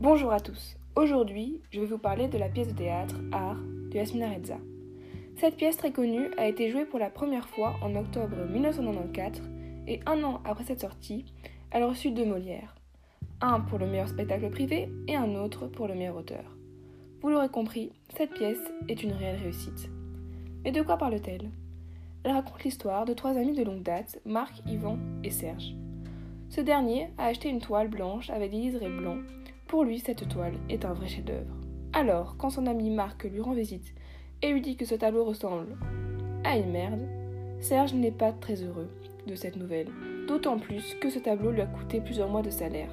Bonjour à tous. Aujourd'hui, je vais vous parler de la pièce de théâtre Art de Yasmina Reza. Cette pièce très connue a été jouée pour la première fois en octobre 1994 et un an après cette sortie, elle a reçu deux Molières. Un pour le meilleur spectacle privé et un autre pour le meilleur auteur. Vous l'aurez compris, cette pièce est une réelle réussite. Mais de quoi parle-t-elle? Elle raconte l'histoire de trois amis de longue date, Marc, Yvan et Serge. Ce dernier a acheté une toile blanche avec des liserés blancs pour lui, cette toile est un vrai chef-d'œuvre. Alors, quand son ami Marc lui rend visite et lui dit que ce tableau ressemble à une merde, Serge n'est pas très heureux de cette nouvelle, d'autant plus que ce tableau lui a coûté plusieurs mois de salaire.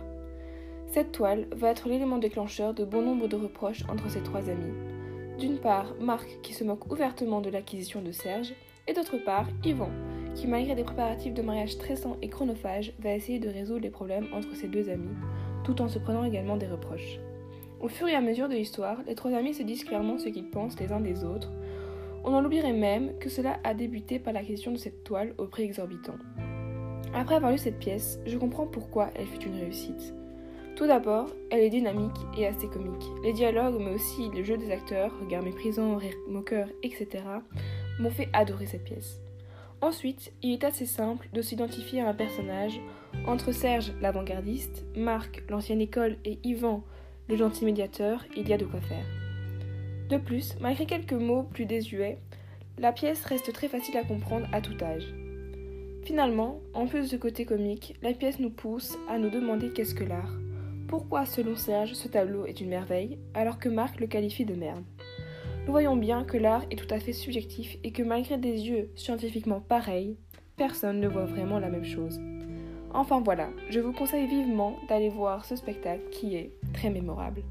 Cette toile va être l'élément déclencheur de bon nombre de reproches entre ses trois amis. D'une part, Marc qui se moque ouvertement de l'acquisition de Serge, et d'autre part, Yvan, qui malgré des préparatifs de mariage stressants et chronophages, va essayer de résoudre les problèmes entre ses deux amis, tout en se prenant également des reproches. Au fur et à mesure de l'histoire, les trois amis se disent clairement ce qu'ils pensent les uns des autres. On en oublierait même que cela a débuté par la question de cette toile au prix exorbitant. Après avoir lu cette pièce, je comprends pourquoi elle fut une réussite. Tout d'abord, elle est dynamique et assez comique. Les dialogues, mais aussi le jeu des acteurs, regard méprisant, rire moqueur, etc., m'ont fait adorer cette pièce. Ensuite, il est assez simple de s'identifier à un personnage entre Serge, l'avant-gardiste, Marc, l'ancienne école, et Yvan, le gentil médiateur, il y a de quoi faire. De plus, malgré quelques mots plus désuets, la pièce reste très facile à comprendre à tout âge. Finalement, en plus de ce côté comique, la pièce nous pousse à nous demander qu'est-ce que l'art? Pourquoi, selon Serge, ce tableau est une merveille, alors que Marc le qualifie de merde? Nous voyons bien que l'art est tout à fait subjectif et que malgré des yeux scientifiquement pareils, personne ne voit vraiment la même chose. Enfin voilà, je vous conseille vivement d'aller voir ce spectacle qui est très mémorable.